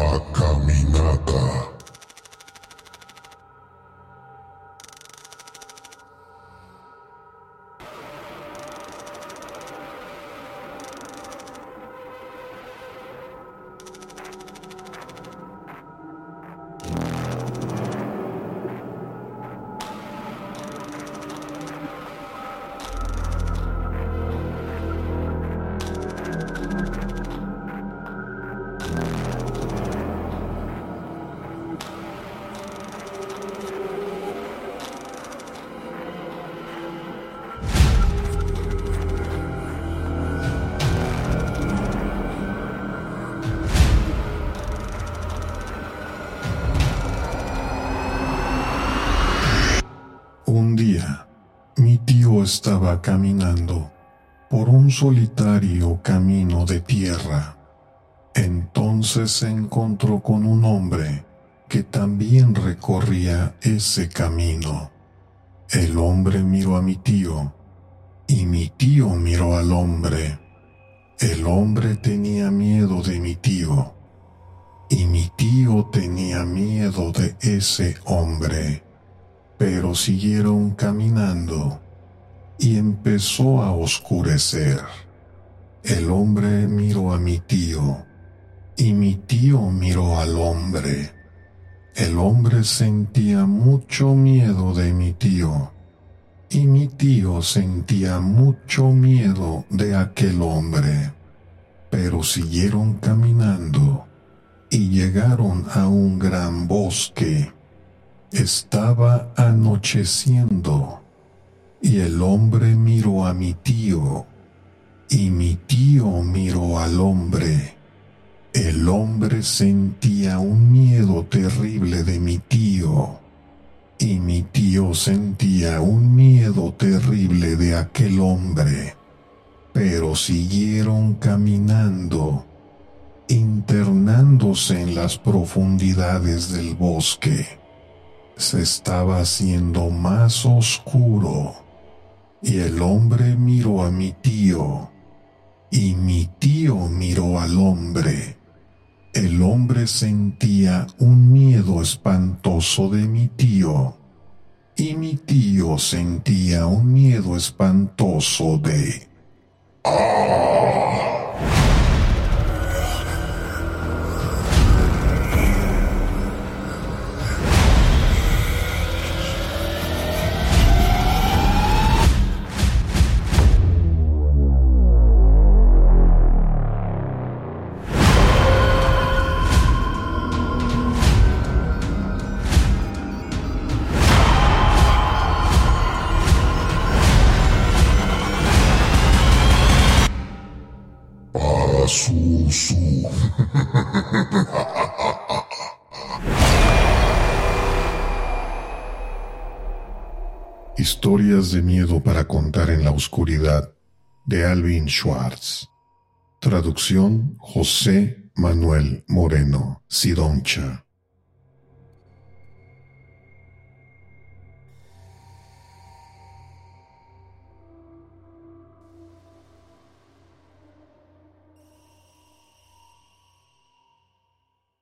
La Caminata. Estaba caminando por un solitario camino de tierra. Entonces se encontró con un hombre que también recorría ese camino. El hombre miró a mi tío y mi tío miró al hombre. El hombre tenía miedo de mi tío y mi tío tenía miedo de ese hombre pero siguieron caminando y empezó a oscurecer. El hombre miró a mi tío y mi tío miró al hombre. El hombre sentía mucho miedo de mi tío y mi tío sentía mucho miedo de aquel hombre. Pero siguieron caminando y llegaron a un gran bosque estaba anocheciendo y el hombre miró a mi tío y mi tío miró al hombre. El hombre sentía un miedo terrible de mi tío y mi tío sentía un miedo terrible de aquel hombre. Pero siguieron caminando, internándose en las profundidades del bosque se estaba haciendo más oscuro y el hombre miró a mi tío y mi tío miró al hombre. El hombre sentía un miedo espantoso de mi tío y mi tío sentía un miedo espantoso de... ¡Ah! Historias de miedo para contar en la oscuridad de Alvin Schwartz. Traducción José Manuel Moreno Sidoncha.